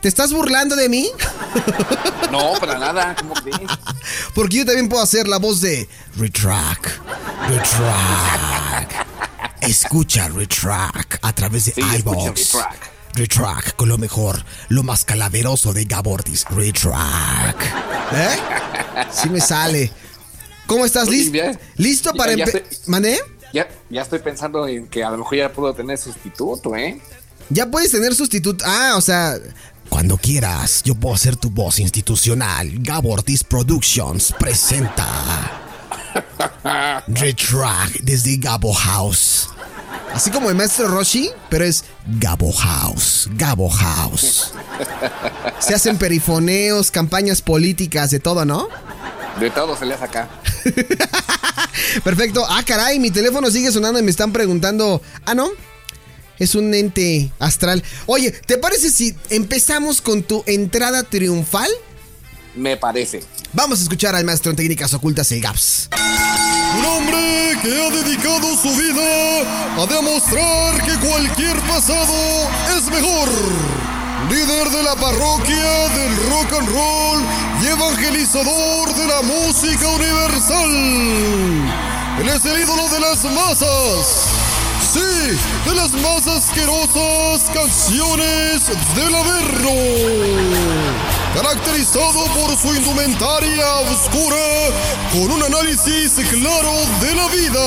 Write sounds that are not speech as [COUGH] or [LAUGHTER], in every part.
¿Te estás burlando de mí? [LAUGHS] No, para nada. ¿Cómo crees? Porque yo también puedo hacer la voz de Retrack. Retrack. Escucha Retrack a través de Sí, iVoox. Retrack. Con lo mejor, lo más calaveroso de Gabortis. Retrack. ¿Eh? Sí me sale. ¿Cómo estás? Oye, ¿Listo? ¿Listo para empezar? ¿Mané? Ya, ya estoy pensando en que a lo mejor ya puedo tener sustituto, ¿eh? Ya puedes tener sustituto. Ah, o sea. Cuando quieras, yo puedo ser tu voz institucional. Gabo Ortiz Productions presenta. [LAUGHS] Retrack desde Gabo House. Así como el maestro Roshi, pero es Gabo House. Gabo House. Se hacen perifoneos, campañas políticas, de todo, ¿no? De todo se le hace acá. [LAUGHS] Perfecto. Ah, caray, mi teléfono sigue sonando y me están preguntando. Ah, ¿no? Es un ente astral. Oye, ¿te parece si empezamos con tu entrada triunfal? Me parece. Vamos a escuchar al maestro en técnicas ocultas, el Gaps. Un hombre que ha dedicado su vida a demostrar que cualquier pasado es mejor. Líder de la parroquia del rock and roll y evangelizador de la música universal. Él es el ídolo de las masas. Sí, de las más asquerosas canciones del Averno caracterizado por su indumentaria oscura con un análisis claro de la vida.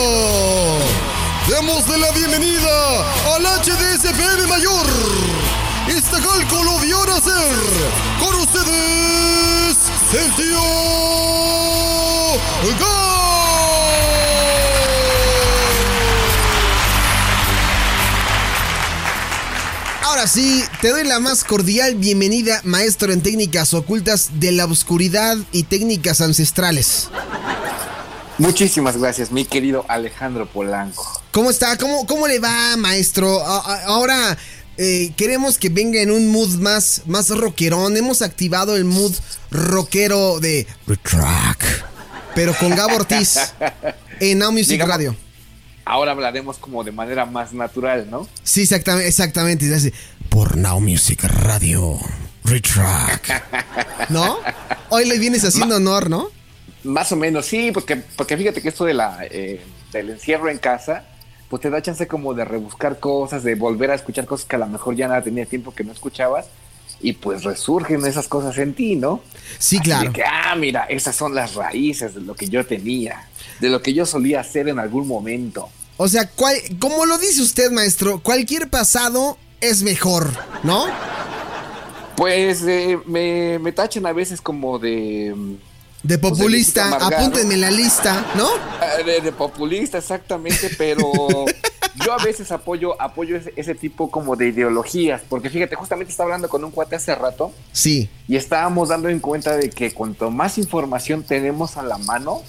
Démosle la bienvenida al HDSPM Mayor. Este calco lo vio nacer. Con ustedes, el tío Ahora sí, te doy la más cordial bienvenida, maestro en técnicas ocultas de la oscuridad y técnicas ancestrales. Muchísimas gracias, mi querido Alejandro Polanco. ¿Cómo está? ¿Cómo, cómo le va, maestro? Ahora eh, queremos que venga en un mood más, más rockerón. Hemos activado el mood rockero de Retrack. Pero con Gabo Ortiz [LAUGHS] en Now Music Digamos- Radio. Ahora hablaremos como de manera más natural, ¿no? Sí, exactamente, exactamente. hace, Por Now Music Radio. Retrack. [LAUGHS] ¿No? Hoy le vienes haciendo honor, ¿no? Más o menos, sí, porque, porque fíjate que esto de la, eh, del encierro en casa, pues te da chance como de rebuscar cosas, de volver a escuchar cosas que a lo mejor ya nada tenía tiempo que no escuchabas, y pues resurgen esas cosas en ti, ¿no? Sí, Así claro. que, ah, mira, esas son las raíces de lo que yo tenía, de lo que yo solía hacer en algún momento. O sea, cual- como lo dice usted, maestro, cualquier pasado es mejor, ¿no? Pues eh, me, me tachan a veces como de... mm, De Pues, populista, de apúntenme en la lista, ¿no? Ah, De, de populista, exactamente, pero [LAUGHS] yo a veces apoyo, apoyo ese, ese tipo como de ideologías, porque fíjate, justamente estaba hablando con un cuate hace rato Sí. y estábamos dando en cuenta de que cuanto más información tenemos a la mano,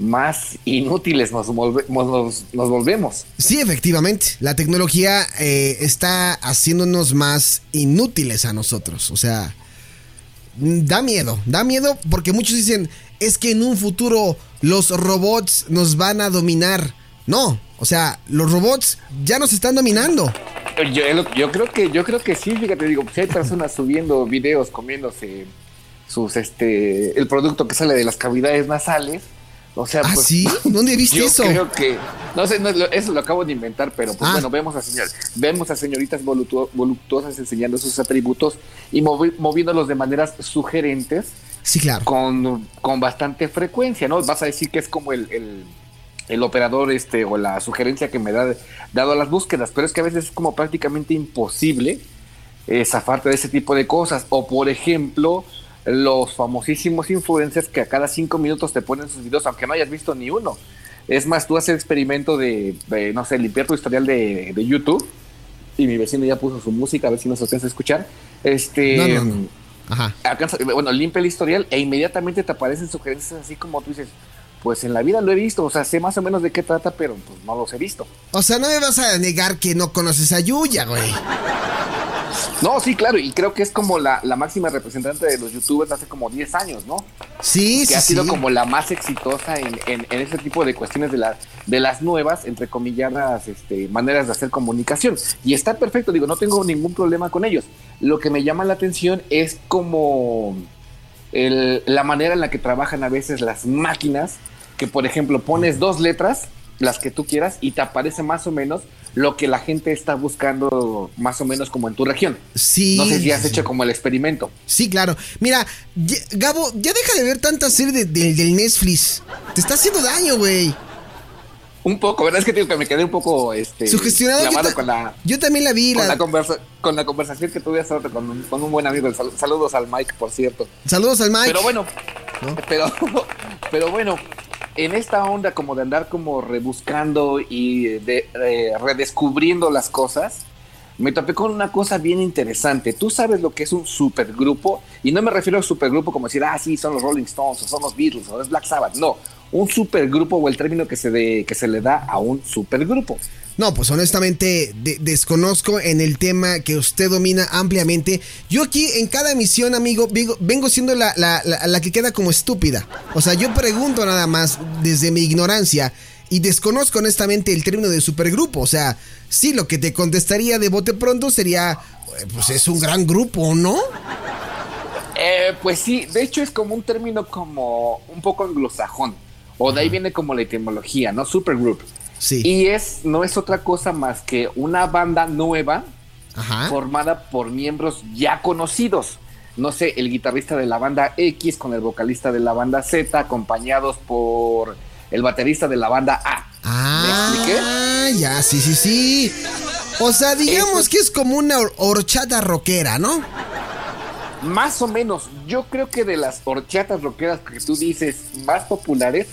más inútiles nos, volve- nos, nos volvemos. Sí, efectivamente. La tecnología eh, está haciéndonos más inútiles a nosotros. O sea, da miedo. Da miedo porque muchos dicen, es que en un futuro los robots nos van a dominar. No, o sea, los robots ya nos están dominando. Yo, yo creo que yo creo que sí, fíjate, digo, si hay personas [LAUGHS] subiendo videos comiéndose sus este el producto que sale de las cavidades nasales, o sea, ¿Ah, pues, sí? ¿Dónde viste yo eso? creo que no sé, no, eso lo acabo de inventar, pero pues Ah. bueno, vemos a señor, vemos a señoritas voluptu- voluptuosas enseñando sus atributos y movi- moviéndolos de maneras sugerentes Sí, claro. con, con bastante frecuencia, ¿no? Vas a decir que es como el, el- el operador este o la sugerencia que me da dado a las búsquedas, pero es que a veces es como prácticamente imposible eh, zafarte de ese tipo de cosas. O por ejemplo, los famosísimos influencers que a cada cinco minutos te ponen sus videos, aunque no hayas visto ni uno. Es más, tú haces el experimento de, de, no sé, limpiar tu historial de, de YouTube y mi vecino ya puso su música, a ver si nos alcanza a escuchar. Este, No, no, no. Ajá. alcanza- bueno, limpia el historial e inmediatamente te aparecen sugerencias así como tú dices, pues en la vida lo he visto, o sea, sé más o menos de qué trata, pero pues no los he visto. O sea, no me vas a negar que no conoces a Yuya, güey. No, sí, claro, y creo que es como la, la máxima representante de los youtubers hace como 10 años, ¿no? Sí, que sí, ha sido sí. como la más exitosa en, en, en ese tipo de cuestiones de, la, de las nuevas, entre comilladas, este, maneras de hacer comunicación. Y está perfecto, digo, no tengo ningún problema con ellos. Lo que me llama la atención es como el- la manera en la que trabajan a veces las máquinas, que por ejemplo pones dos letras, las que tú quieras, y te aparece más o menos lo que la gente está buscando más o menos como en tu región. Sí. No sé si has hecho como el experimento. Sí, claro. Mira, Gabo, ya deja de ver tanta serie de- de- del Netflix. Te está haciendo daño, güey. Un poco, ¿verdad? Es que digo que me quedé un poco este, Sugestionado. Yo, con la, yo también la vi. con, la- la conversa, con la conversación que tuve hace rato con, un- con un buen amigo. Sal- saludos al Mike, por cierto. Saludos al Mike. Pero bueno, ¿No? pero, [LAUGHS] pero bueno, en esta onda como de andar como rebuscando y de, eh, redescubriendo las cosas, me topé con una cosa bien interesante. Tú sabes lo que es un supergrupo, y no me refiero a supergrupo como decir, ah, sí, son los Rolling Stones, o son los Beatles, o es Black Sabbath. No, un supergrupo o el término que se, de, que se le da a un supergrupo. No, pues honestamente de- desconozco en el tema que usted domina ampliamente. Yo aquí en cada emisión, amigo, vengo, vengo siendo la, la- la- la que queda como estúpida. O sea, yo pregunto nada más desde mi ignorancia y desconozco honestamente el término de supergrupo. O sea, sí, lo que te contestaría de bote pronto sería, pues es un gran grupo, ¿no? Eh, pues sí, de hecho es como un término como un poco anglosajón, o de ahí viene como la etimología, ¿no? Supergroup. Sí. Y es, no es otra cosa más que una banda nueva Ajá. formada por miembros ya conocidos. No sé, el guitarrista de la banda X con el vocalista de la banda Z, acompañados por el baterista de la banda A. ¿Me expliqué? Ah, ya, sí, sí, sí. O sea, digamos Eso- que es como una hor- horchata rockera, ¿no? Más o menos, yo creo que de las horchatas rockeras que tú dices más populares,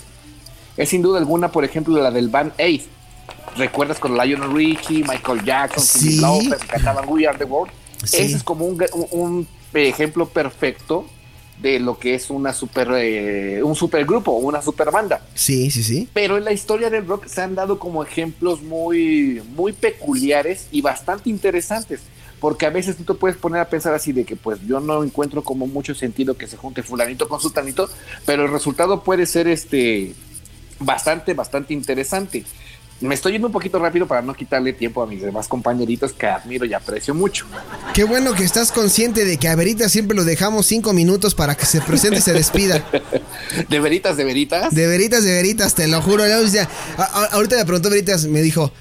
es sin duda alguna, por ejemplo, la del Band Aid. ¿Recuerdas con Lionel Richie, Michael Jackson, Sí. Cyndi Lauper, que cantaban We Are the World? Sí. Ese es como un, ejemplo perfecto de lo que es una super, eh, un supergrupo, una super banda. Sí, sí, sí. Pero en la historia del rock se han dado como ejemplos muy, muy peculiares y bastante interesantes. Porque a veces tú te puedes poner a pensar así de que pues yo no encuentro como mucho sentido que se junte fulanito con sultanito, pero el resultado puede ser este bastante, bastante interesante. Me estoy yendo un poquito rápido para no quitarle tiempo a mis demás compañeritos que admiro y aprecio mucho. Qué bueno que estás consciente de que a Verita siempre lo dejamos cinco minutos para que se presente y se despida. [LAUGHS] De veritas, de veritas. De Veritas, de Veritas, te lo juro. ahorita me preguntó Veritas, me dijo,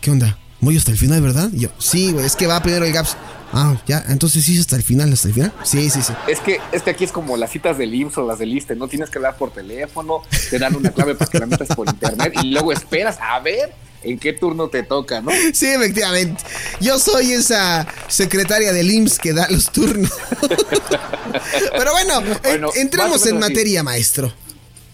¿qué onda? Voy hasta el final, ¿verdad? Y yo, sí, güey, es que va primero el Gaps. Ah, ya, entonces sí, hasta el final, hasta el final. Sí, sí, sí. Es que, es que aquí es como las citas del IMSS o las del ISTE, no tienes que hablar por teléfono, te dan una clave para que la metas por internet y luego esperas a ver en qué turno te toca, ¿no? Sí, efectivamente. Yo soy esa secretaria del IMSS que da los turnos. [LAUGHS] Pero bueno, en- Bueno, entremos en menos así. materia, maestro.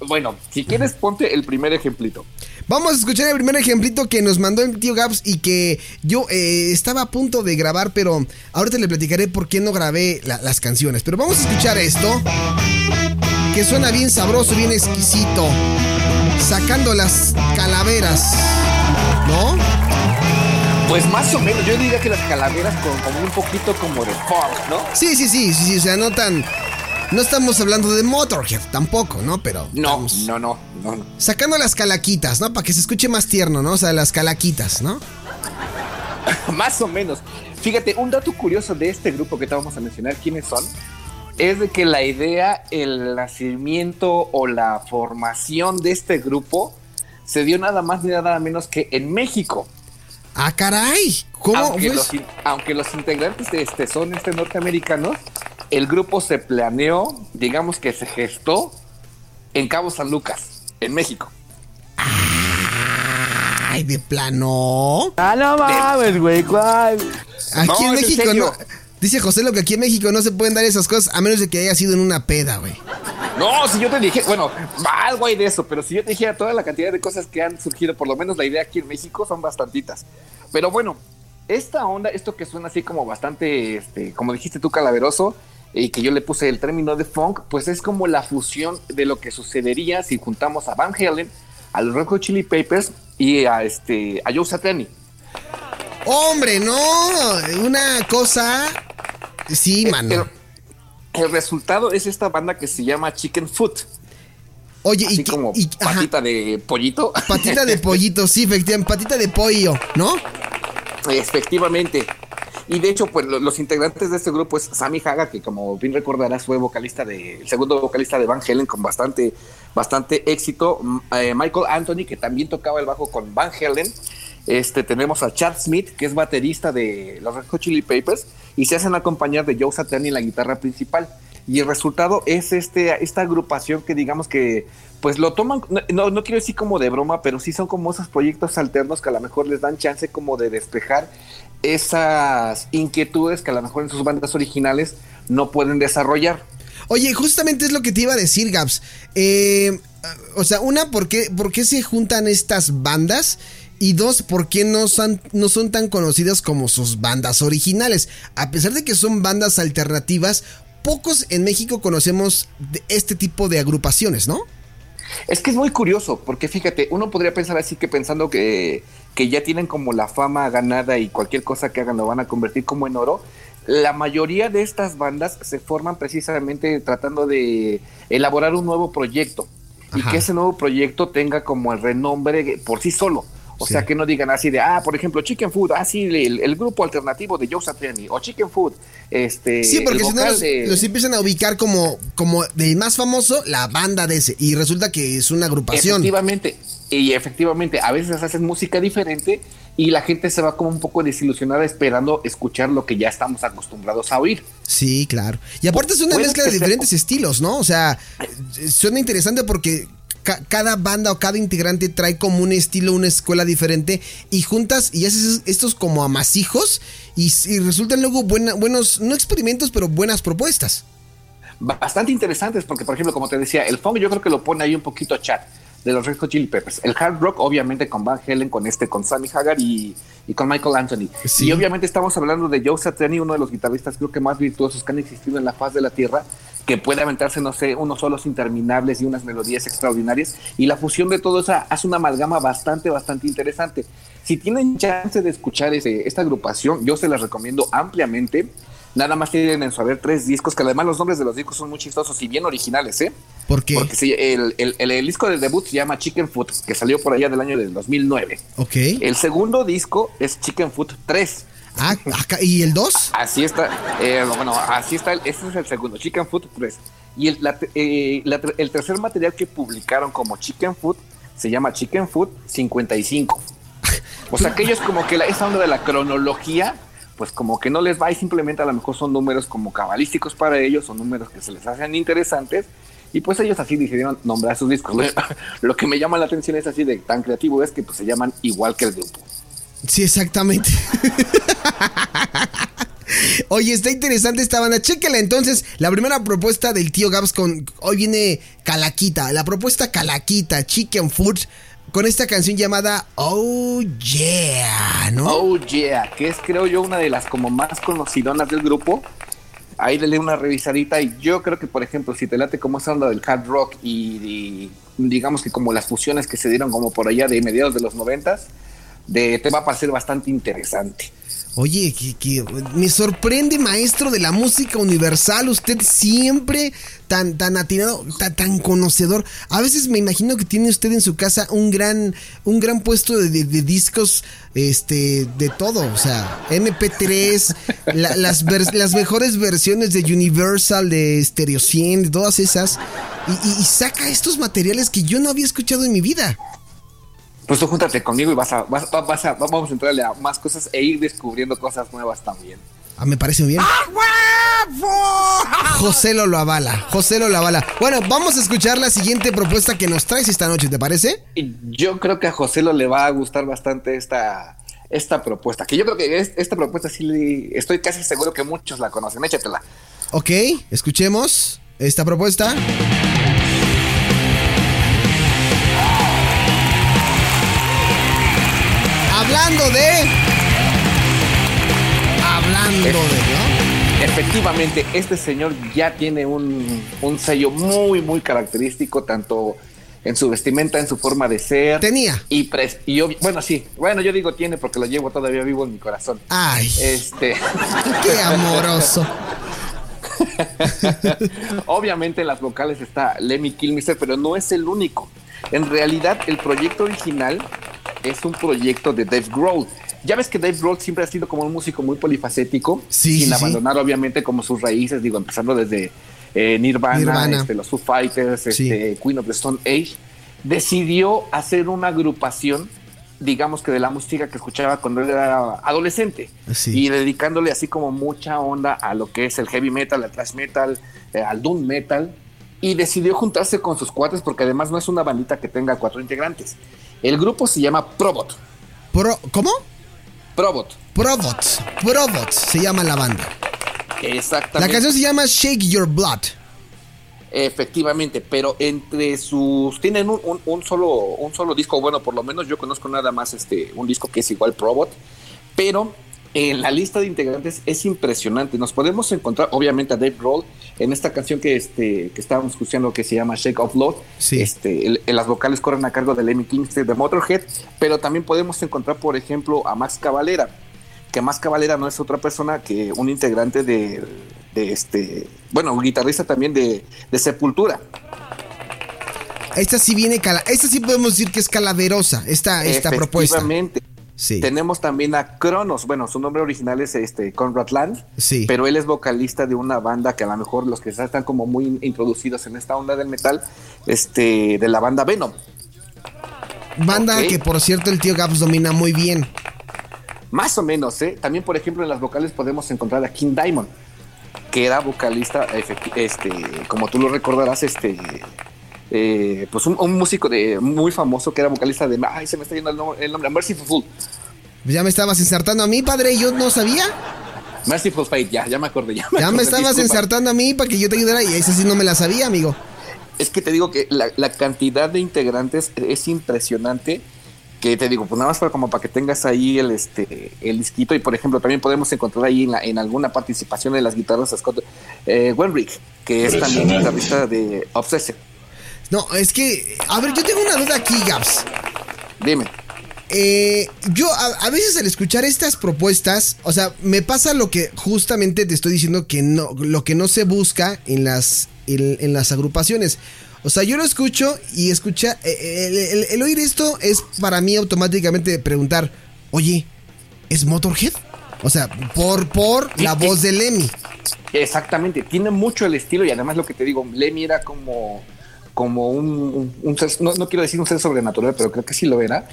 Bueno, si quieres ponte el primer ejemplito. Vamos a escuchar el primer ejemplito que nos mandó el tío Gaps y que yo eh, estaba a punto de grabar, pero ahorita le platicaré por qué no grabé la- las canciones. Pero vamos a escuchar esto, que suena bien sabroso, bien exquisito, sacando las calaveras, ¿no? Pues más o menos, yo diría que las calaveras con como un poquito como de funk, ¿no? Sí, sí, sí, sí, sí, o sea, no tan... No estamos hablando de Motorhead tampoco, ¿no? Pero... No, vamos no, no, no, no. Sacando las calaquitas, ¿no? Para que se escuche más tierno, ¿no? O sea, las calaquitas, ¿no? [LAUGHS] Más o menos. Fíjate, un dato curioso de este grupo que te vamos a mencionar, quiénes son, es de que la idea, el nacimiento o la formación de este grupo se dio nada más ni nada menos que en México. Ah, caray. ¿Cómo? Aunque, Pues- los, aunque los integrantes de este son este norteamericanos, el grupo se planeó, digamos que se gestó en Cabo San Lucas, en México. Ay, de plano. Ah, no mames, güey, ¿cuál? Aquí No, en México no. Dice José lo que aquí en México no se pueden dar esas cosas a menos de que haya sido en una peda, güey. No, si yo te dije, bueno, algo hay de eso, pero si yo te dijera toda la cantidad de cosas que han surgido, por lo menos la idea aquí en México, son bastantitas. Pero bueno, esta onda, esto que suena así como bastante, este, como dijiste tú, calaveroso, y que yo le puse el término de funk, pues es como la fusión de lo que sucedería si juntamos a Van Halen, a los Red Hot Chili Peppers y a este a Joe Satriani. Hombre, no, una cosa, sí, mano. El, el, resultado es esta banda que se llama Chicken Foot. Oye, Así y, como y- patita de pollito. patita de pollito, sí, efectivamente, patita de pollo, ¿no? Efectivamente. Y de hecho, pues lo- los integrantes de este grupo es Sammy Haga, que como bien recordarás fue vocalista de, el segundo vocalista de Van Halen con bastante, bastante éxito. Eh, Michael Anthony, que también tocaba el bajo con Van Halen. Este, tenemos a Chad Smith, que es baterista de los Red Hot Chili Peppers, y se hacen acompañar de Joe Satriani en la guitarra principal. Y el resultado es este, esta agrupación que digamos que pues lo toman, no, no, quiero decir como de broma, pero sí son como esos proyectos alternos que a lo mejor les dan chance como de despejar esas inquietudes que a lo mejor en sus bandas originales no pueden desarrollar. Oye, justamente es lo que te iba a decir, Gaps. Eh, o sea, una, ¿por qué, se juntan estas bandas? Y dos, ¿por qué no son, no son tan conocidas como sus bandas originales? A pesar de que son bandas alternativas, pocos en México conocemos este tipo de agrupaciones, ¿no? Es que es muy curioso, porque fíjate, uno podría pensar así que pensando que, que ya tienen como la fama ganada y cualquier cosa que hagan lo van a convertir como en oro. La mayoría de estas bandas se forman precisamente tratando de elaborar un nuevo proyecto y que ese nuevo proyecto tenga como el renombre por sí solo. O Sí. sea, que no digan así de, ah, por ejemplo, Chicken Food, ah, sí, el, el grupo alternativo de Joe Satriani, o Chicken Food, este... Sí, porque si no los, de- los empiezan a ubicar como, como del más famoso, la banda de ese. Y resulta que es una agrupación. Efectivamente, y efectivamente, a veces hacen música diferente y la gente se va como un poco desilusionada esperando escuchar lo que ya estamos acostumbrados a oír. Sí, claro. Y aparte es una mezcla de sea- diferentes estilos, ¿no? O sea, suena interesante porque ca- cada banda o cada integrante trae como un estilo, una escuela diferente y juntas y haces estos como amasijos y, resultan luego buenos, no experimentos, pero buenas propuestas. Bastante interesantes porque, por ejemplo, como te decía, el funk yo creo que lo pone ahí un poquito chat de los Red Hot Chili Peppers. El hard rock, obviamente, con Van Halen, con este, con Sammy Hagar y, y con Michael Anthony. Sí. Y obviamente estamos hablando de Joe Satriani, uno de los guitarristas creo que más virtuosos que han existido en la faz de la tierra, que puede aventarse, no sé, unos solos interminables y unas melodías extraordinarias. Y la fusión de todo eso hace una amalgama bastante, bastante interesante. Si tienen chance de escuchar ese- esta agrupación, yo se las recomiendo ampliamente. Nada más tienen en su haber tres discos, que además los nombres de los discos son muy chistosos y bien originales, ¿eh? Porque, Porque sí, el, el- el- el disco de debut se llama Chicken Foot, que salió por allá del año del 2009. ok. El segundo disco es Chicken Foot 3. Ah, acá- ¿Y el 2? Así está, eh, bueno, así está, este es el segundo, Chicken Foot 3. Y el, la- eh, la- el tercer material que publicaron como Chicken Foot se llama Chicken Foot 55. O sea, [LAUGHS] que ellos como que la, esa onda de la cronología, pues como que no les va y simplemente a lo mejor son números como cabalísticos para ellos, son números que se les hacen interesantes. Y pues ellos así decidieron nombrar sus discos. Lo [LAUGHS] que me llama la atención es así de tan creativo es que pues se llaman igual que el grupo. Sí, exactamente. [LAUGHS] Oye, está interesante esta banda. Chéquela entonces. La primera propuesta del tío Gabs con. Hoy viene Calaquita. La propuesta Calaquita, Chicken Food. Con esta canción llamada Oh Yeah, ¿no? Oh yeah, que es creo yo una de las como más conocidonas del grupo. Ahí le una revisadita y yo creo que por ejemplo si te late como esa onda del hard rock y, digamos que como las fusiones que se dieron como por allá de mediados de los noventas, te va a parecer bastante interesante. Oye, que, me sorprende, maestro de la música universal. Usted siempre tan, tan atinado, tan, tan conocedor. A veces me imagino que tiene usted en su casa un gran, un gran puesto de, de- discos, este, de todo. O sea, MP3, la- las, las mejores versiones de Universal, de Stereo 100, de todas esas. Y- y saca estos materiales que yo no había escuchado en mi vida. Pues tú júntate conmigo y vas a, vas, va- vas a, vamos a entrarle a más cosas e ir descubriendo cosas nuevas también. Ah, me parece muy bien. José lo lo avala. José lo lo avala. Bueno, vamos a escuchar la siguiente propuesta que nos traes esta noche, ¿te parece? Yo creo que a José lo le va a gustar bastante esta, esta propuesta. Que yo creo que es- esta propuesta sí le- estoy casi seguro que muchos la conocen. Échatela. Ok, escuchemos esta propuesta. Hablando de. Hablando de, ¿no? Efectivamente, este señor ya tiene un, un sello muy, muy característico, tanto en su vestimenta, en su forma de ser. Tenía. Y, pres- y obvi- bueno, sí. Bueno, yo digo tiene porque lo llevo todavía vivo en mi corazón. Ay, Este, [LAUGHS] qué amoroso. [LAUGHS] obviamente en las vocales está Lemmy Kilmister, pero no es el único. En realidad, el proyecto original es un proyecto de Dave Grohl. Ya ves que Dave Grohl siempre ha sido como un músico muy polifacético, Sí, sin sí, sí. abandonar obviamente como sus raíces, digo, empezando desde eh, Nirvana, Nirvana. este, los Foo Fighters, este, Queen of the Stone Age, decidió hacer una agrupación, digamos que de la música que escuchaba cuando él era adolescente, Sí. y dedicándole así como mucha onda a lo que es el heavy metal, el thrash metal, eh, al doom metal, y decidió juntarse con sus cuates porque además no es una bandita que tenga cuatro integrantes. El grupo se llama Probot. Pro- ¿Cómo? Probot. Probots. Probots se llama la banda. Exactamente. La canción se llama Shake Your Blood. Efectivamente, pero entre sus tienen un, un- un solo un solo disco, bueno, por lo menos yo conozco nada más este un disco que es igual Probot, pero en la lista de integrantes es impresionante. Nos podemos encontrar obviamente a Dave Grohl en esta canción que este que estábamos escuchando que se llama Shake of Love. Sí. Este, el- el- las vocales corren a cargo de Lemmy Kingston de Motorhead, pero también podemos encontrar, por ejemplo, a Max Cavalera, que Max Cavalera no es otra persona que un integrante de, de este, bueno, un guitarrista también de, de Sepultura. Esta sí viene cala esta sí podemos decir que es calaverosa, esta, esta propuesta. Efectivamente. Sí. Tenemos también a Cronos. Bueno, su nombre original es este Conrad Land. Sí. Pero él es vocalista de una banda que a lo mejor los que están como muy introducidos en esta onda del metal, este, de la banda Venom. Banda que por cierto el tío Gaps domina muy bien. Más o menos, ¿eh? También, por ejemplo, en las vocales podemos encontrar a King Diamond, que era vocalista, este, como tú lo recordarás, este, eh, pues un, un músico de, muy famoso que era vocalista de, ay, se me está yendo el, nom- el nombre, Merciful Fool. Ya me estabas ensartando a mí, padre, yo no sabía. Merciful Fate, ya, ya me acordé, ya me Ya me estabas disculpa. ensartando a mí para que yo te ayudara y esa sí no me la sabía, amigo. Es que te digo que la, la cantidad de integrantes es impresionante. Que te digo, pues nada más para como para que tengas ahí el este el disquito. Y por ejemplo, también podemos encontrar ahí en, la- en alguna participación de las guitarras Scott eh, Wenrick, que es también guitarrista de Obsessive. No, es que, a ver, yo tengo una duda aquí, Gaps. Dime. Eh, yo a, a veces al escuchar estas propuestas, o sea, me pasa lo que justamente te estoy diciendo que no, lo que no se busca en las, en, en las agrupaciones. O sea, yo lo escucho y escucha, eh, el, el- el oír esto es para mí automáticamente preguntar, oye, ¿es Motorhead? O sea, por, por Sí, la voz de Lemmy. Exactamente, tiene mucho el estilo y además lo que te digo, Lemmy era como, como un, un- un ser, no, no quiero decir un ser sobrenatural, pero creo que sí lo era.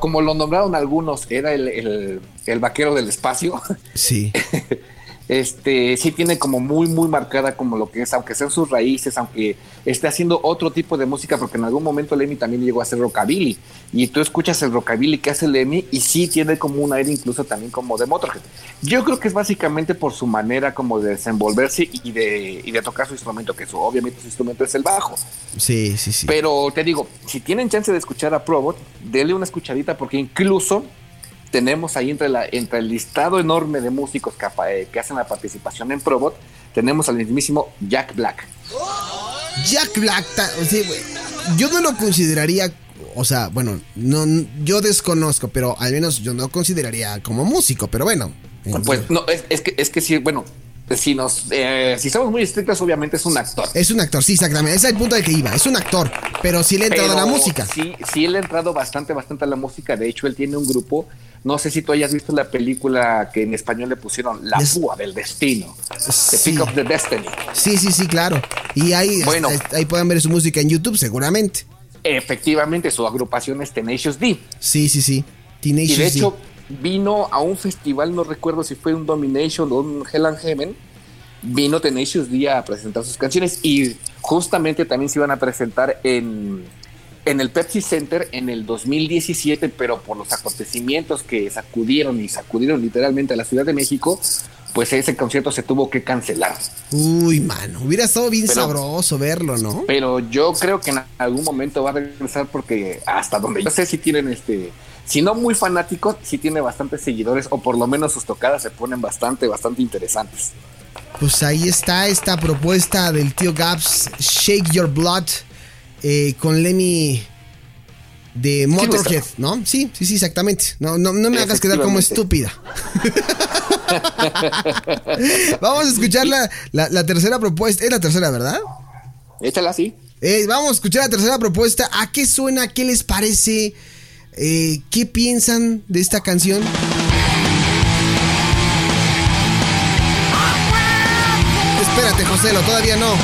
Como lo nombraron algunos, era el, el- el vaquero del espacio. Sí. [LAUGHS] este sí tiene como muy muy marcada como lo que es, aunque sean sus raíces, aunque esté haciendo otro tipo de música, porque en algún momento Lemmy también llegó a hacer rockabilly y tú escuchas el rockabilly que hace Lemmy y sí tiene como un aire incluso también como de Motorhead. Yo creo que es básicamente por su manera como de desenvolverse y de, y de tocar su instrumento, que su, obviamente su instrumento es el bajo. Sí, sí, sí. Pero te digo, si tienen chance de escuchar a Probot, denle una escuchadita porque incluso tenemos ahí entre, la, entre el listado enorme de músicos que, eh, que hacen la participación en Probot, tenemos al mismísimo Jack Black. Jack Black, o sea, yo no lo consideraría, o sea, bueno, no, yo desconozco, pero al menos yo no consideraría como músico, pero bueno. Pues no, es, es que, es que sí, bueno, si nos, eh, si somos muy estrictos, obviamente es un actor. Es un actor, sí, exactamente, ese es el punto al que iba, es un actor, pero sí le ha entrado a la música. Sí, sí, él ha entrado bastante, bastante a la música. De hecho, él tiene un grupo. No sé si tú hayas visto la película que en español le pusieron La Púa del Destino. The Sí. Pick of the Destiny. Sí, sí, sí, claro. Y ahí, Bueno. ahí- pueden ver su música en YouTube, seguramente. Efectivamente, su agrupación es Tenacious D. Sí, sí, sí. Teenage Y de D. vino a un festival, no recuerdo si fue un Domination o un Hell and Heaven. Vino Tenacious D a presentar sus canciones y justamente también se iban a presentar en, en el Pepsi Center en el 2017, pero por los acontecimientos que sacudieron y sacudieron literalmente a la Ciudad de México, pues ese concierto se tuvo que cancelar. Uy, mano, hubiera estado bien Pero- sabroso verlo, ¿no? Pero yo creo que en algún momento va a regresar porque hasta donde yo sé si tienen este si no muy fanático, sí tiene bastantes seguidores, o por lo menos sus tocadas se ponen bastante, bastante interesantes. Pues ahí está esta propuesta del tío Gaps, Shake Your Blood, eh, con Lemmy de Motorhead, ¿no? Sí, sí, sí, exactamente. No, no, no me hagas quedar como estúpida. [LAUGHS] vamos a escuchar la, la, tercera propuesta. Es la tercera, ¿verdad? Échala así. Eh, vamos a escuchar la tercera propuesta. ¿A qué suena? ¿Qué les parece? Eh, ¿Qué piensan de esta canción? Espérate, Joselo, todavía no.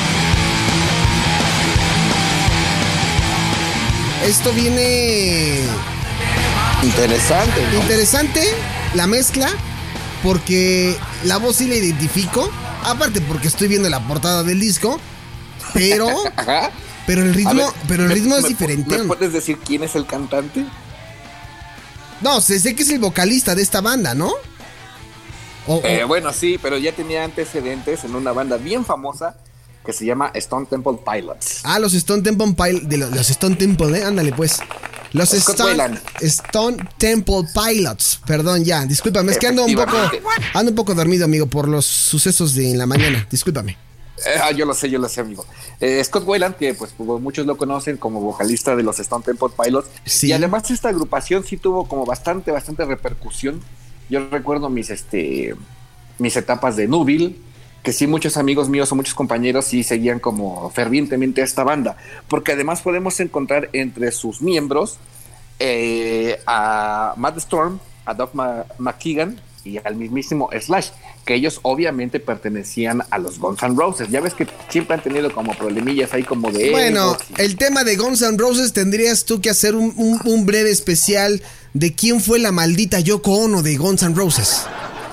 Esto viene... Interesante. Interesante la mezcla, porque la voz sí la identifico. Aparte porque estoy viendo la portada del disco. Pero... [LAUGHS] Pero el ritmo, pero el ritmo es diferente. ¿Me puedes decir quién es el cantante? No, sé, sé que es el vocalista de esta banda, ¿no? Eh, bueno, sí, pero ya tenía antecedentes en una banda bien famosa que se llama Stone Temple Pilots. Ah, los Stone Temple Pilots, de los, Stone Temple, ¿eh? Ándale, pues. Los Stone, Stone, Temple Pilots. Perdón, ya, discúlpame, es que ando un poco ando un poco dormido, amigo, por los sucesos de la mañana. Discúlpame. Eh, ah, yo lo sé, yo lo sé, amigo. Eh, Scott Wayland, que pues muchos lo conocen como vocalista de los Stone Temple Pilots. Y además esta agrupación sí tuvo como bastante, bastante repercusión. Yo recuerdo mis, este, mis etapas de Nubil, que sí muchos amigos míos o muchos compañeros sí seguían como fervientemente a esta banda. Porque además podemos encontrar entre sus miembros eh, a Matt Storm, a Doug McKeegan y al mismísimo Slash que ellos obviamente pertenecían a los Guns N' Roses. Ya ves que siempre han tenido como problemillas ahí como de... Bueno, el tema de Guns N' Roses tendrías tú que hacer un, breve especial de quién fue la maldita Yoko Ono de Guns N' Roses.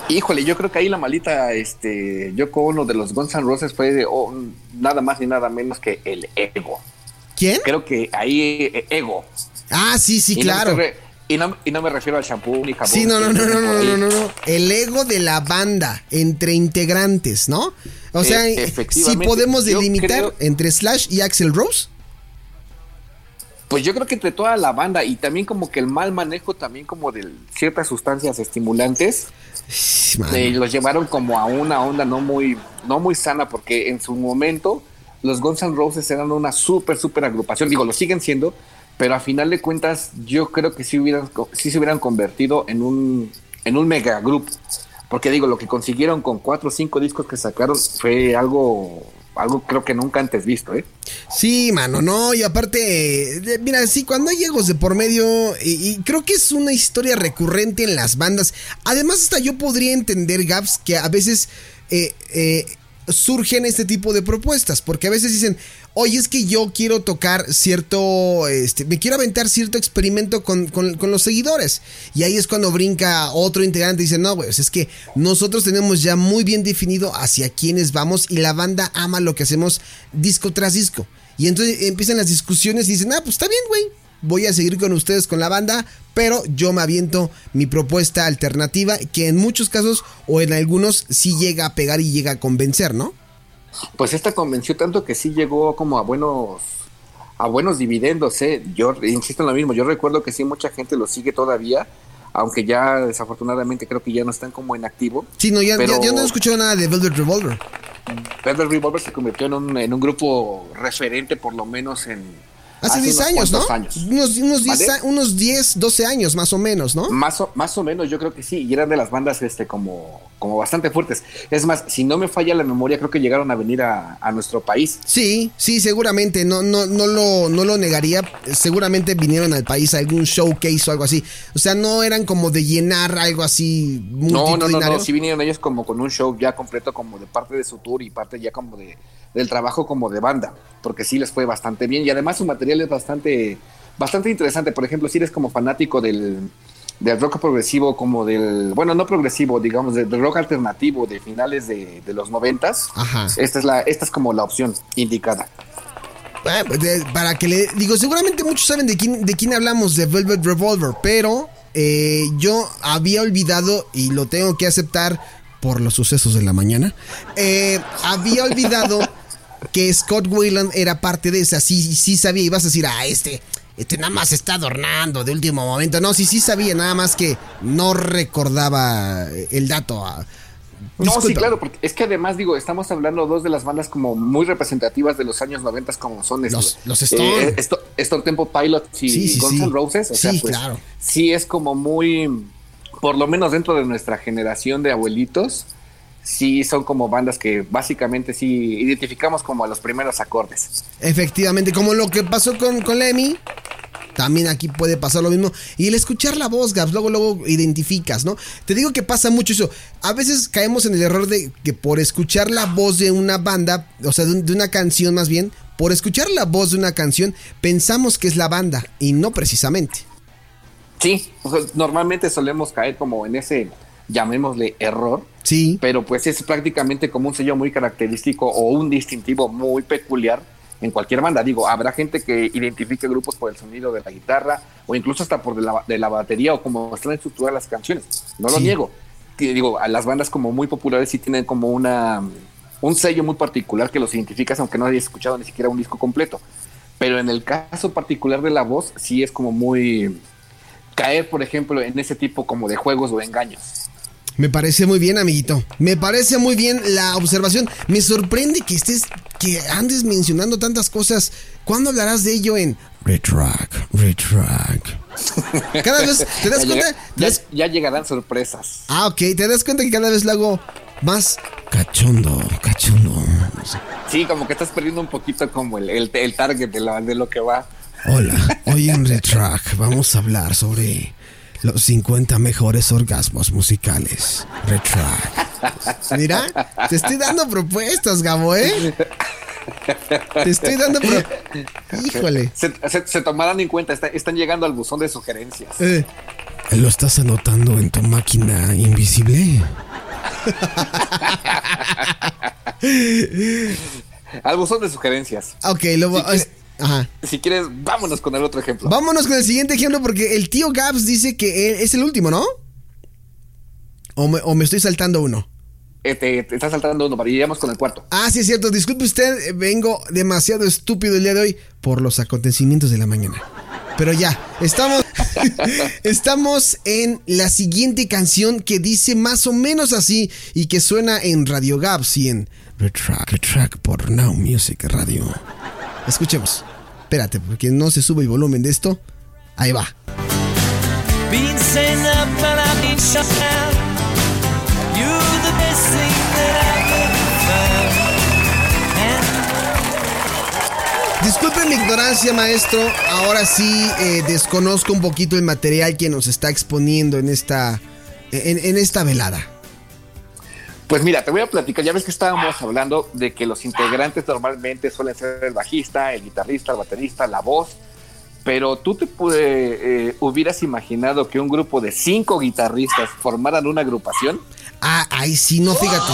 Híjole, yo creo que ahí la maldita este, Yoko Ono de los Guns N' Roses fue oh, nada más ni nada menos que el ego. ¿Quién? Creo que ahí eh, ego. Ah, sí, sí, claro. Y no, y no me refiero al champú ni jabón. Sí, no, no, no, no, no, no, no, no. El ego de la banda entre integrantes, ¿no? O sea, eh, si podemos delimitar entre Slash y Axel Rose. Pues yo creo que entre toda la banda y también como que el mal manejo también como de ciertas sustancias estimulantes eh, los llevaron como a una onda no muy no muy sana porque en su momento los Guns N' Roses eran una súper súper agrupación digo lo siguen siendo pero a final de cuentas yo creo que sí, hubieran, sí se hubieran convertido en un, en un mega grupo. Porque digo, lo que consiguieron con cuatro o cinco discos que sacaron fue algo, algo creo que nunca antes visto, ¿eh? Sí, mano, no, y aparte, mira, sí, cuando hay egos de por medio, y, creo que es una historia recurrente en las bandas. Además, hasta yo podría entender, Gaps, que a veces eh, eh, surgen este tipo de propuestas, porque a veces dicen, oye, es que yo quiero tocar cierto, este, me quiero aventar cierto experimento con, los seguidores. Y ahí es cuando brinca otro integrante y dice, no, pues es que nosotros tenemos ya muy bien definido hacia quiénes vamos y la banda ama lo que hacemos disco tras disco. Y entonces empiezan las discusiones y dicen, ah, pues está bien, güey. Voy a seguir con ustedes con la banda, pero yo me aviento mi propuesta alternativa que en muchos casos o en algunos sí llega a pegar y llega a convencer, ¿no? Pues esta convenció tanto que sí llegó como a buenos a buenos dividendos, ¿eh? Yo insisto en lo mismo, yo recuerdo que sí mucha gente lo sigue todavía, aunque ya desafortunadamente creo que ya no están como en activo. Sí, no, ya, no he escuchado nada de Velvet Revolver. Velvet Revolver se convirtió en un, en un grupo referente por lo menos en, Hace 10 años, ¿no? Unos, unos, 10, unos 10, 12 años más o menos, ¿no? Más o, más o menos, yo creo que sí. Y eran de las bandas este, como, como bastante fuertes. Es más, si no me falla la memoria, creo que llegaron a venir a, nuestro país. Sí, sí, seguramente. No, no, no, lo, no lo negaría. Seguramente vinieron al país a algún showcase o algo así. O sea, no eran como de llenar algo así. No, no, no, no. Sí vinieron ellos como con un show ya completo, como de parte de su tour y parte ya como de del trabajo como de banda, porque sí les fue bastante bien y además su material es bastante, bastante interesante. Por ejemplo, si eres como fanático del, del rock progresivo, como del, bueno, no progresivo, digamos, del, rock alternativo de finales de, los noventas, esta es la, esta es como la opción indicada. Pues, para que le digo, seguramente muchos saben de quién, de quién hablamos, de Velvet Revolver, pero eh, yo había olvidado y lo tengo que aceptar por los sucesos de la mañana. Eh, había olvidado [LAUGHS] que Scott Wayland era parte de esa. Sí, sí sabía, ibas a decir, ah, este, este nada más está adornando de último momento. No, sí, sí sabía, nada más que no recordaba el dato. ah. No, sí, claro, porque es que además, digo, estamos hablando dos de las bandas como muy representativas de los años 90 como son estos, Los- los Stone. eh, Stone Temple Pilots y Sí, sí, Guns sí. N' Roses. O sea, pues, claro. Sí, es como muy, por lo menos dentro de nuestra generación de abuelitos, sí son como bandas que básicamente sí identificamos como a los primeros acordes. Efectivamente, como lo que pasó con, con Lemmy. También aquí puede pasar lo mismo. Y el escuchar la voz, Gabs, luego, luego identificas, ¿no? Te digo que pasa mucho eso. A veces caemos en el error de que por escuchar la voz de una banda, o sea, de, de una canción más bien, por escuchar la voz de una canción, pensamos que es la banda y no precisamente. Sí, normalmente solemos caer como en ese, llamémosle, error. Sí, pero pues es prácticamente como un sello muy característico o un distintivo muy peculiar en cualquier banda. Digo, habrá gente que identifique grupos por el sonido de la guitarra o incluso hasta por de la, de la batería o como están estructuradas las canciones. No lo niego. Digo, a las bandas como muy populares sí tienen como una un sello muy particular que los identificas aunque no hayas escuchado ni siquiera un disco completo. Pero en el caso particular de la voz sí es como muy caer, por ejemplo, en ese tipo como de juegos o engaños. Me parece muy bien, amiguito. Me parece muy bien la observación. Me sorprende que estés, que andes mencionando tantas cosas. ¿Cuándo hablarás de ello en Retrack, Retrack? [LAUGHS] Cada vez, ¿te das Ya, cuenta? llega- ¿Te ya- llegarán sorpresas. Ah, ok, te das cuenta que cada vez lo hago más cachondo, cachondo. Sí, como que estás perdiendo un poquito como el, el, el target de, la- de lo que va. Hola, hoy en [LAUGHS] Retrack vamos a hablar sobre los 50 mejores orgasmos musicales. Retrack. Mira, te estoy dando propuestas, Gabo, ¿eh? Te estoy dando pro... Híjole. Se, se- se tomarán en cuenta, está- están llegando al buzón de sugerencias. Eh, ¿Lo estás anotando en tu máquina invisible? [LAUGHS] Al buzón de sugerencias. Ok, lo voy... Si Ajá. Si quieres, vámonos con el otro ejemplo. Vámonos con el siguiente ejemplo porque el tío Gabs dice que es el último, ¿no? O me, o me estoy saltando uno. Eh, te, está saltando uno, para iríamos con el cuarto. Ah, sí es cierto. Disculpe usted, eh, vengo demasiado estúpido el día de hoy por los acontecimientos de la mañana. Pero ya, estamos, [LAUGHS] estamos en la siguiente canción que dice más o menos así y que suena en Radio Gabs y en Retrack, Retrack por Now Music Radio. Escuchemos. Espérate, porque no se sube el volumen de esto. Ahí va. Disculpe mi ignorancia, maestro. Ahora sí eh, desconozco un poquito el material que nos está exponiendo en esta, en, en esta velada. Pues mira, te voy a platicar. Ya ves que estábamos hablando de que los integrantes normalmente suelen ser el bajista, el guitarrista, el baterista, la voz. Pero tú te pude, eh, hubieras imaginado que un grupo de cinco guitarristas formaran una agrupación. Ah, ahí sí, no, fíjate.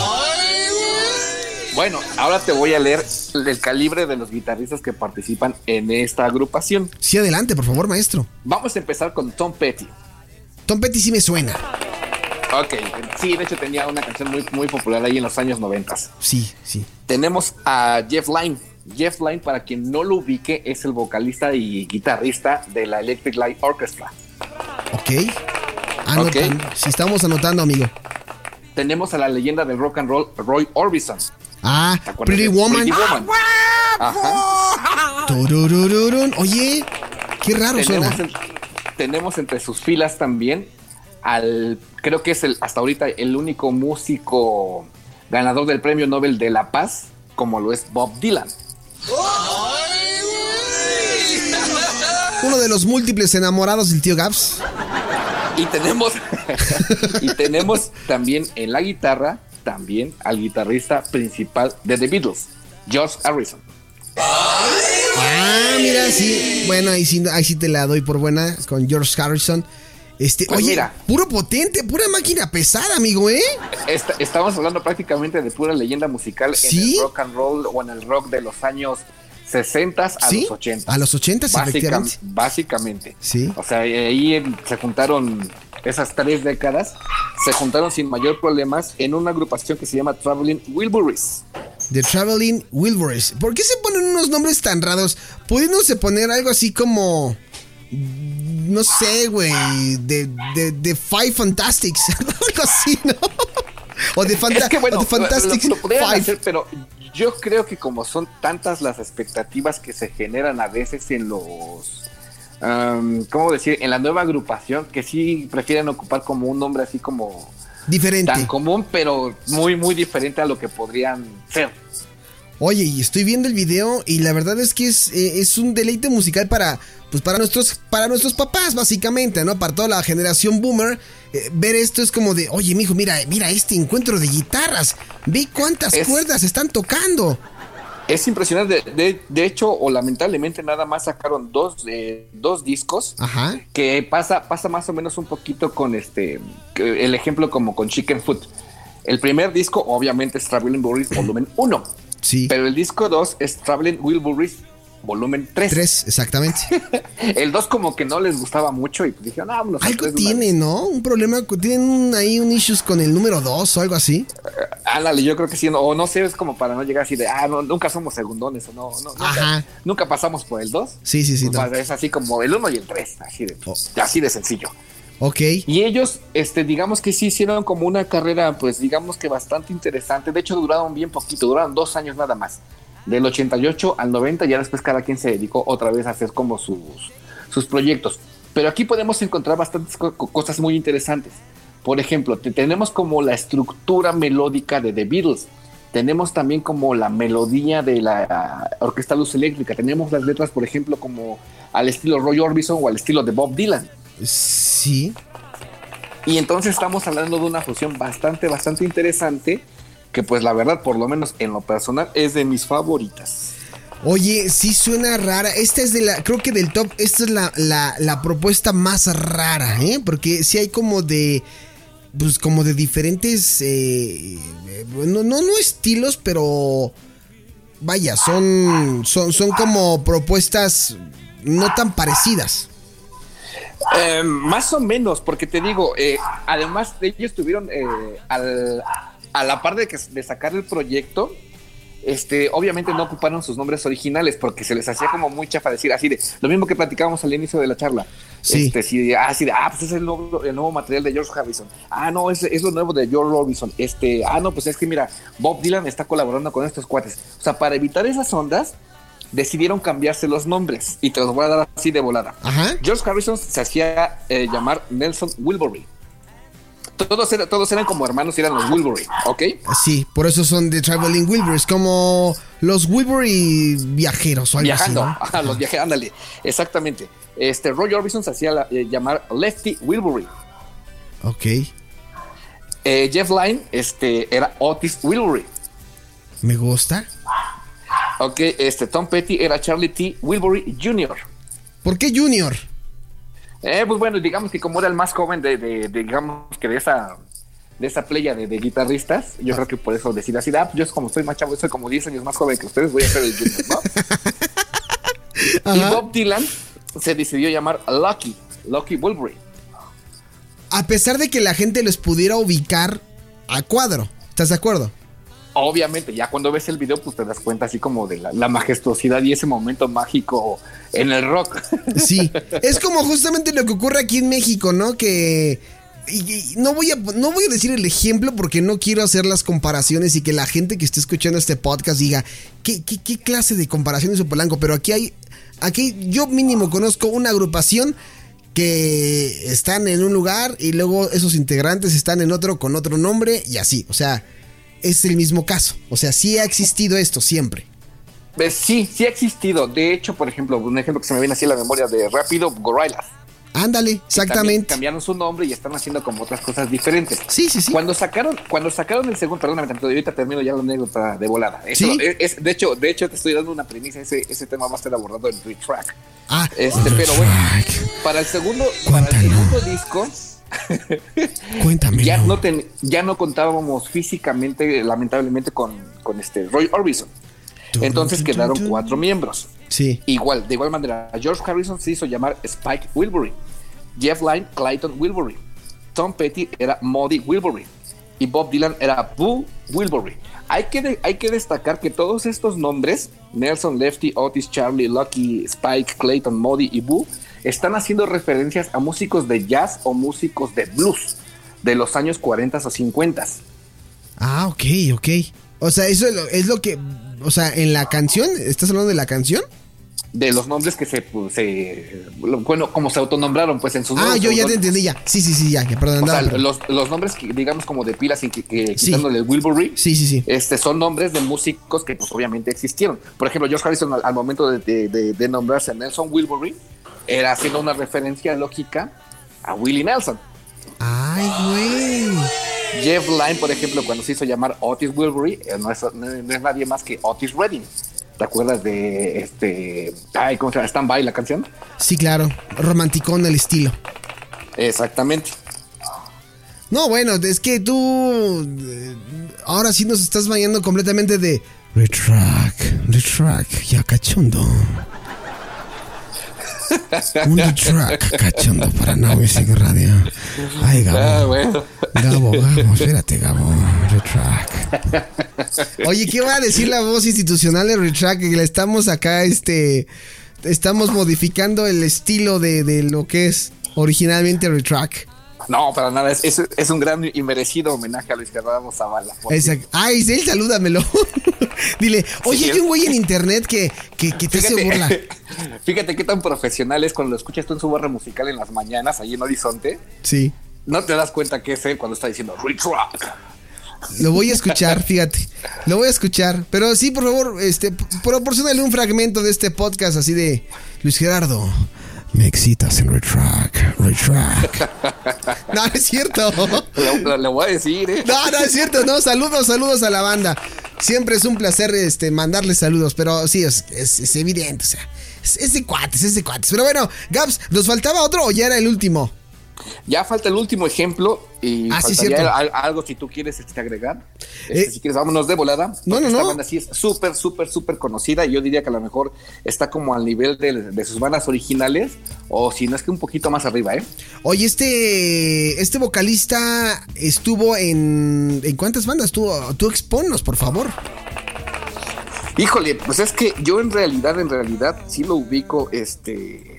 Bueno, ahora te voy a leer el calibre de los guitarristas que participan en esta agrupación. Sí, adelante, por favor, maestro. Vamos a empezar con Tom Petty. Tom Petty sí me suena. Ok, sí, de hecho tenía una canción muy, muy popular ahí en los años 90. Sí, sí. Tenemos a Jeff Lynne. Jeff Lynne, para quien no lo ubique, es el vocalista y guitarrista de la Electric Light Orchestra. Ok. Anotando. Si estamos anotando, amigo. Tenemos a la leyenda del rock and roll, Roy Orbison. Ah, ¿Te acuerdas Pretty de Woman. Pretty Woman. Ajá. [LAUGHS] Oye, qué raro suena. Tenemos, en- tenemos entre sus filas también al, creo que es el, hasta ahorita el único músico ganador del Premio Nobel de la Paz, como lo es Bob Dylan. [LAUGHS] Uno de los múltiples enamorados del tío Gaps. Y tenemos, [LAUGHS] y tenemos también en la guitarra, también al guitarrista principal de The Beatles, George Harrison. Ah, mira, sí. Bueno, ahí sí, ahí sí te la doy por buena con George Harrison. Este, Pues oye, mira. puro potente, pura máquina pesada, amigo, ¿eh? Esta- estamos hablando prácticamente de pura leyenda musical ¿Sí? en el rock and roll o en el rock de los años 60 a ¿Sí? los 80. A los 80, efectivamente. Básicamente. Sí. O sea, ahí se juntaron esas tres décadas, se juntaron sin mayor problemas en una agrupación que se llama Traveling Wilburys. The Traveling Wilburys. ¿Por qué se ponen unos nombres tan raros? Pudiéndose poner algo así como no sé, güey, de, de, de Five Fantastics, [LAUGHS] algo así, ¿no? O de, Fanta Es que bueno, o de Fantastics lo, lo podrían Five. hacer, pero yo creo que como son tantas las expectativas que se generan a veces en los, ¿cómo decir? En la nueva agrupación, que sí prefieren ocupar como un nombre así como Diferente. tan común, pero muy, muy diferente a lo que podrían ser. Oye, y estoy viendo el video y la verdad es que es, eh, es un deleite musical para, pues para nuestros, para nuestros papás, básicamente, ¿no? Para toda la generación boomer. eh, ver esto es como de, oye, mijo, mira, mira este encuentro de guitarras. Ve cuántas Es- cuerdas están tocando. Es impresionante. De, de hecho, o lamentablemente nada más sacaron dos, eh, dos discos. Ajá. que pasa, pasa más o menos un poquito con este, el ejemplo como con Chicken Foot. El primer disco obviamente es Traveling Wilburys volumen 1, Sí. pero el disco 2 es Traveling Wilburys volumen 3. Tres, exactamente. [LAUGHS] El 2 como que no les gustaba mucho y dijeron, ah, a Algo tiene, vez". ¿no? Un problema, tienen ahí un issues con el número dos o algo así. Ándale, yo creo que sí, no, o no sé, es como para no llegar así de, ah, no, nunca somos segundones, o no, no nunca, Ajá. nunca pasamos por el 2. Sí, sí, sí. no. es así como el 1 y el 3, así de, Oh. así de sencillo. Ok. Y ellos, este, digamos que sí hicieron como una carrera, pues digamos que bastante interesante. De hecho, duraron bien poquito, duraron dos años nada más. Del 88 al 90, ya después cada quien se dedicó otra vez a hacer como sus, sus proyectos. Pero aquí podemos encontrar bastantes co- co- cosas muy interesantes. Por ejemplo, te- tenemos como la estructura melódica de The Beatles. Tenemos también como la melodía de la Orquesta Luz Eléctrica. Tenemos las letras, por ejemplo, como al estilo Roy Orbison o al estilo de Bob Dylan. Sí. Y entonces estamos hablando de una fusión bastante, bastante interesante, que pues la verdad, por lo menos en lo personal, es de mis favoritas. Oye, sí suena rara. Esta es de la, creo que del top, esta es la, la, la propuesta más rara, ¿eh? Porque sí hay como de, pues como de diferentes, eh, eh, no, no, no estilos, pero vaya, son, son, son como propuestas no tan parecidas. Eh, más o menos, porque te digo, eh, además de ellos tuvieron eh, al- a la par de, que, de sacar el proyecto, este, obviamente no ocuparon sus nombres originales porque se les hacía como muy chafa decir así de lo mismo que platicábamos al inicio de la charla. Sí. Este, de, ah, sí, ah, pues es el nuevo, el nuevo material de George Harrison. Ah, no, es, es lo nuevo de George Robinson. Este, ah, no, pues es que mira, Bob Dylan está colaborando con estos cuates. O sea, para evitar esas ondas, decidieron cambiarse los nombres y te los voy a dar así de volada. Ajá. George Harrison se hacía eh, llamar Nelson Wilbury. Todos, eran- todos eran como hermanos y eran los Wilbury, ¿ok? Sí, por eso son de Traveling Wilburys, como los Wilbury viajeros o algo Viajando, así. ajá, los viajes, ándale, exactamente. Este, Roy Orbison se hacía la- eh, llamar Lefty Wilbury. Ok, Eh, Jeff Lynne este, era Otis Wilbury. me gusta. Ok, este, Tom Petty era Charlie T. Wilbury Jr. ¿Por qué Junior? Eh, pues bueno, digamos que como era el más joven de, de- de, digamos que de esa de esa playa de, de guitarristas, yo creo que por eso decir así, ah, yo como soy más chavo, soy como 10 años más joven que ustedes, voy a ser el junior, ¿no? [LAUGHS] y. Bob Dylan se decidió llamar Lucky, Lucky Wilbury. A pesar de que la gente les pudiera ubicar a cuadro. ¿Estás de acuerdo? Obviamente, ya cuando ves el video, pues te das cuenta así como de la, majestuosidad y ese momento mágico en el rock. [LAUGHS] Sí. es como justamente lo que ocurre aquí en México, ¿no? Que. y- no, voy a, no voy a decir el ejemplo porque no quiero hacer las comparaciones y que la gente que esté escuchando este podcast diga, ¿qué, qué, qué clase de comparación hizo Polanco? Pero aquí hay. Aquí yo mínimo conozco una agrupación que están en un lugar y luego esos integrantes están en otro con otro nombre y así. O sea, es el mismo caso. O sea, sí ha existido esto siempre. Eh, Sí, sí ha existido. De hecho, por ejemplo, un ejemplo que se me viene así a la memoria de Rápido, Gorillaz. Ándale, exactamente. cambiaron su nombre y están haciendo como otras cosas diferentes. Sí, sí, sí. Cuando sacaron, cuando sacaron el segundo, perdóname tanto, ahorita termino ya la anécdota de volada. Eso ¿Sí? es, de hecho, de hecho te estoy dando una premisa, ese, ese tema va a ser abordado en Retrack. Ah, Este, pero bueno, para el segundo, para el Cuéntalo. segundo disco, [LAUGHS] cuéntame. ya no ten- ya no contábamos físicamente, lamentablemente, con, con este Roy Orbison. Entonces quedaron cuatro miembros. Sí. Igual, de igual manera, George Harrison se hizo llamar Spike Wilbury, Jeff Lynne Clayton Wilbury, Tom Petty era Muddy Wilbury y Bob Dylan era Boo Wilbury. Hay que, de- hay que destacar que todos estos nombres, Nelson, Lefty, Otis, Charlie, Lucky, Spike, Clayton, Modi y Boo, están haciendo referencias a músicos de jazz o músicos de blues de los años 40 o 50. Ah, ok, ok. O sea, eso es lo, es lo que. O sea, en la canción, ¿estás hablando de la canción? De los nombres que se, pues, se- bueno, como se autonombraron, pues en sus Ah, nuevos yo ya te entendí ya. Sí, sí, sí, ya, perdón. O sea, los, los nombres que digamos como de pilas y que, que Sí. quitándole el Wilbury, Sí, sí, sí. este, son nombres de músicos que pues obviamente existieron. Por ejemplo, George Harrison al, al momento de, de- de- de nombrarse Nelson Wilbury, era haciendo una referencia lógica a Willie Nelson. Ay, güey. Jeff Lynne, por ejemplo, cuando se hizo llamar Otis Wilbury, eh, no es, no es nadie más que Otis Redding. ¿Te acuerdas de este, ay, cómo se llama? Stand By la canción? Sí, claro. Romanticón el estilo. Exactamente. No, bueno, es que tú. eh, Ahora sí nos estás bañando completamente de. Retrack, retrack, ya cachondo. Un retrack cachondo para Now Music Radio. Ay, Gabo. Ah, bueno. Gabo, Gabo, espérate, Gabo. Retrack. Oye, ¿qué va a decir la voz institucional de Retrack? Que le estamos acá, este. Estamos modificando el estilo de, de lo que es originalmente Retrack. No, para nada. Es, es, es un gran y merecido homenaje a Luis Gerardo Zavala. Exacto. Ay, él salúdamelo. [LAUGHS] Dile, oye, Sí, hay un güey en internet que, que, que te hace burla. Fíjate, [LAUGHS] fíjate qué tan profesional es cuando lo escuchas tú en su barra musical en las mañanas, ahí en Horizonte. Sí. No te das cuenta que es él cuando está diciendo Retrack. Lo voy a escuchar, fíjate. Lo voy a escuchar. Pero sí, por favor, este, proporcionale un fragmento de este podcast así de Luis Gerardo. Me excitas en retrack, retrack. No, [LAUGHS] no es cierto. Le, voy a decir, ¿eh? No, no es cierto. No, saludos, saludos a la banda. Siempre es un placer este, mandarles saludos, pero sí, es, es- es evidente. O sea, es, es de cuates, es de cuates. Pero bueno, Gaps, ¿nos faltaba otro o ya era el último? Ya falta el último ejemplo y Ah, sí, cierto. al- algo si tú quieres este, agregar. Este, Eh, si quieres, vámonos de volada. no, no, Esta no. banda sí es súper, súper, súper conocida y yo diría que a lo mejor está como al nivel de, de sus bandas originales o si no es que un poquito más arriba, ¿eh? Oye, este, este vocalista estuvo en. ¿En cuántas bandas? Tú, tú exponnos, por favor. Híjole, pues es que yo en realidad, en realidad, sí lo ubico, este,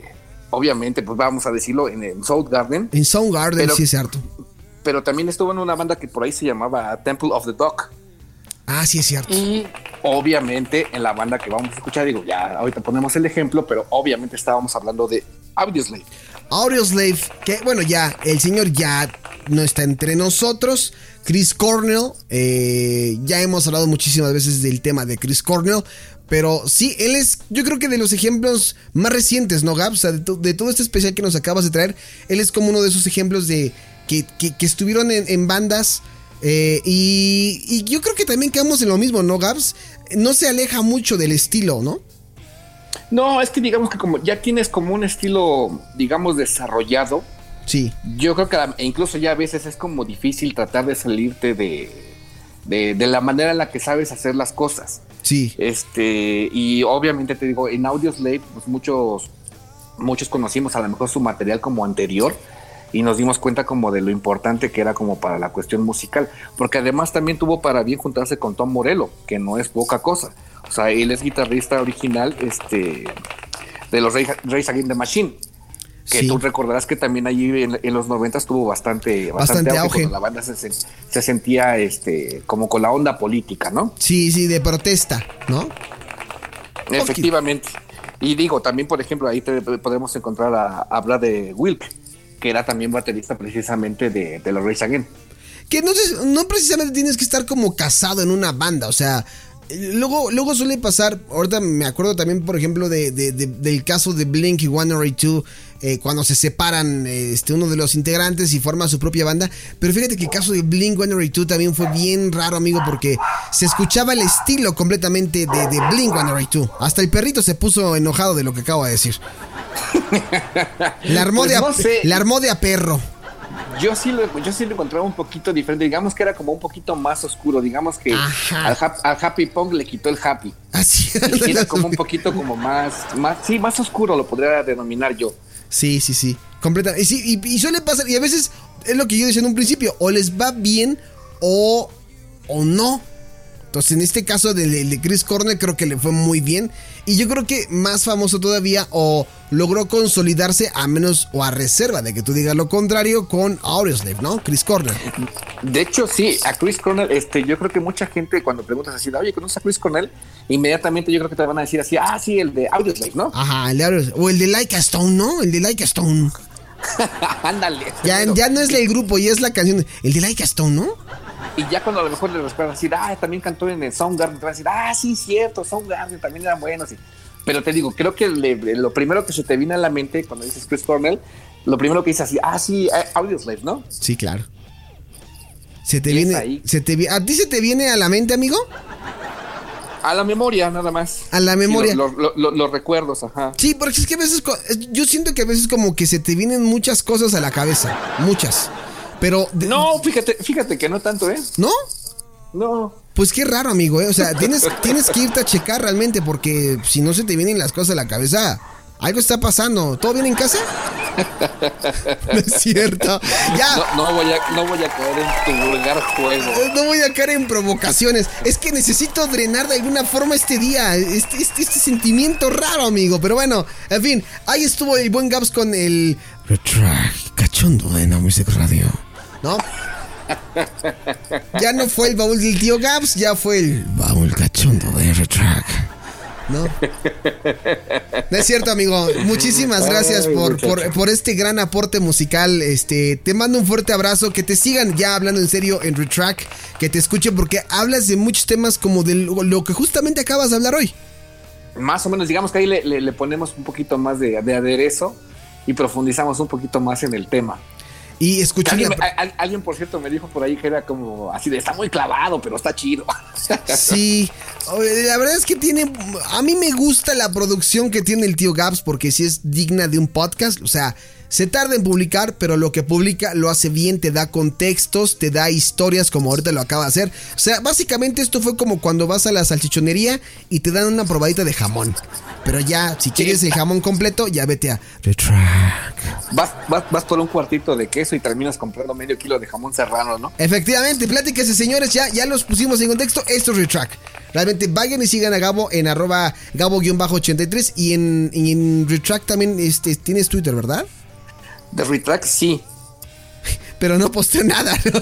obviamente, pues vamos a decirlo, en, el South Garden, En Soundgarden, Pero- sí es cierto. pero también estuvo en una banda que por ahí se llamaba Temple of the Dog. Ah, sí es cierto. Y obviamente en la banda que vamos a escuchar, digo, ya ahorita ponemos el ejemplo, pero obviamente estábamos hablando de Audioslave. Audioslave, que bueno, ya, el señor ya no está entre nosotros. Chris Cornell, eh, ya hemos hablado muchísimas veces del tema de Chris Cornell. Pero sí, él es, yo creo que de los ejemplos más recientes, ¿no, Gab? O sea, de, to- de todo este especial que nos acabas de traer, él es como uno de esos ejemplos de que, que- que estuvieron en, en bandas. eh, y, y yo creo que también quedamos en lo mismo, ¿no, Gabs? No se aleja mucho del estilo, ¿no? No, es que digamos que como ya tienes como un estilo, digamos, desarrollado, Sí. yo creo que e incluso ya a veces es como difícil tratar de salirte de, de, de la manera en la que sabes hacer las cosas. Sí. Este, y obviamente te digo, en Audioslave, pues muchos, muchos conocimos a lo mejor su material como anterior y nos dimos cuenta como de lo importante que era como para la cuestión musical, porque además también tuvo para bien juntarse con Tom Morello, que no es poca cosa. O sea, él es guitarrista original este, de los Rage Against the Machine. Que Sí. tú recordarás que también allí en, en los 90 tuvo bastante, Bastante bastante, auge, la banda se, se sentía este, como con la onda política, ¿no? Sí, sí, de protesta, ¿no? Efectivamente. Y digo, también, por ejemplo, ahí te- podemos encontrar a, a Brad de Wilk, que era también baterista precisamente de, de los Race Again. Que no, no precisamente tienes que estar como casado en una banda, o sea, luego, luego suele pasar, ahorita me acuerdo también, por ejemplo, de, de- de- del caso de Blink y 182, eh, cuando se separan eh, este, uno de los integrantes y forma su propia banda, pero fíjate que el caso de Blink 182 también fue bien raro, amigo, porque se escuchaba el estilo completamente de, de Blink 182, hasta el perrito se puso enojado de lo que acabo de decir. [LAUGHS] La armó, Pues de, a, no sé. la armó de a perro. Yo sí, lo, yo sí lo encontraba un poquito diferente, digamos que era como un poquito más oscuro, digamos que al, hap- al Happy Punk le quitó el Happy. Así Y era como un poquito como más, más, sí, más oscuro lo podría denominar yo. Sí, sí, sí. Completa. Y, sí, y, y suele pasar, y a veces es lo que yo decía en un principio, o les va bien o, o no. Entonces, en este caso del de Chris Cornell, creo que le fue muy bien. Y yo creo que más famoso todavía, o logró consolidarse a menos o a reserva de que tú digas lo contrario, con Audioslave, ¿no? Chris Cornell. De hecho, sí, a Chris Cornell, este, yo creo que mucha gente cuando preguntas así, oye, ¿conoces a Chris Cornell? Inmediatamente yo creo que te van a decir así, ah, sí, el de Audioslave, ¿no? Ajá, el de Audioslave. O el de Like a Stone, ¿no? El de Like a Stone. [LAUGHS] Ándale. Ya, ya no es el grupo, ya es la canción. El de Like a Stone, ¿no? Y ya cuando a lo mejor le recuerdas decir, ah, también cantó en el Soundgarden, te van a decir, ah, sí, cierto, Soundgarden también eran buenos. Y- Pero te digo, creo que le- lo primero que se te viene a la mente cuando dices Chris Cornell, lo primero que dices así, ah, sí, eh, Audioslave, ¿no? Sí, claro. Se te viene, ahí. se te ¿A ti se te viene a la mente, amigo? A la memoria, nada más. A la Sí, memoria. lo- lo- lo- los recuerdos, ajá. Sí, porque es que a veces, yo siento que a veces como que se te vienen muchas cosas a la cabeza, muchas. Pero, de- No, fíjate, fíjate que no tanto, ¿eh? ¿no? No. Pues qué raro, amigo, ¿eh? O sea, tienes, [LAUGHS] tienes que irte a checar realmente porque si no se te vienen las cosas a la cabeza, algo está pasando. ¿Todo bien en casa? [LAUGHS] No es cierto. Ya. No, no voy a, no voy a caer en tu vulgar juego. No voy a caer en provocaciones. Es que necesito drenar de alguna forma este día. Este, este, este sentimiento raro, amigo. Pero bueno, en fin. Ahí estuvo el buen Gaps con el. Retract cachondo de No Music Radio. ¿No? Ya no fue el baúl del tío Gaps, ya fue el baúl cachondo de Retract. ¿No? No es cierto, amigo. Muchísimas gracias Ay, por, por, por este gran aporte musical. Este, te mando un fuerte abrazo. Que te sigan ya hablando en serio en Retrack. Que te escuchen porque hablas de muchos temas como de lo, lo que justamente acabas de hablar hoy. Más o menos, digamos que ahí le, le- le ponemos un poquito más de, de aderezo y profundizamos un poquito más en el tema. Y escuché Alguien, una- me- a- a- alguien, por cierto, me dijo por ahí que era como así de está muy clavado, pero está chido. [LAUGHS] Sí, oye, la verdad es que tiene. A mí me gusta la producción que tiene el tío Gaps porque sí es digna de un podcast. O sea, se tarda en publicar, pero lo que publica lo hace bien, te da contextos, te da historias como ahorita lo acaba de hacer. O sea, básicamente esto fue como cuando vas a la salchichonería y te dan una probadita de jamón. Pero ya, si quieres el jamón completo, ya vete a Retrack. Vas, vas, vas por un cuartito de queso y terminas comprando medio kilo de jamón serrano, ¿no? Efectivamente, pláticas señores, ya, ya los pusimos en contexto. Esto es Retrack. Realmente vayan y sigan a Gabo en arroba Gabo-83 y en, en Retrack también este, tienes Twitter, ¿verdad? De Retrack, sí. Pero no posteo nada, ¿no?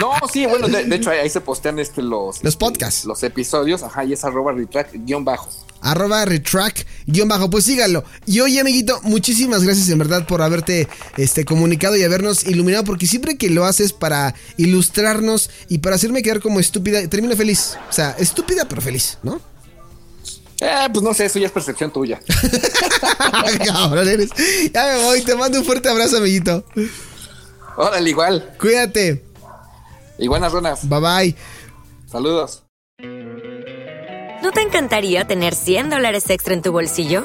No, sí, bueno, de, de hecho ahí, se postean este, los, Los podcasts. los episodios, ajá, y es arroba Retrack guion bajo. arroba Retrack guion bajo, pues síganlo. Y oye, amiguito, muchísimas gracias en verdad por haberte este, comunicado y habernos iluminado, porque siempre que lo haces para ilustrarnos y para hacerme quedar como estúpida, termino feliz. O sea, estúpida pero feliz, ¿no? Eh, pues no sé, eso ya es percepción tuya. [LAUGHS] Cabrón eres. Ya me voy, te mando un fuerte abrazo, amiguito. Órale, igual. Cuídate. Iguanas runas. Bye bye. Saludos. ¿No te encantaría tener 100 dólares extra en tu bolsillo?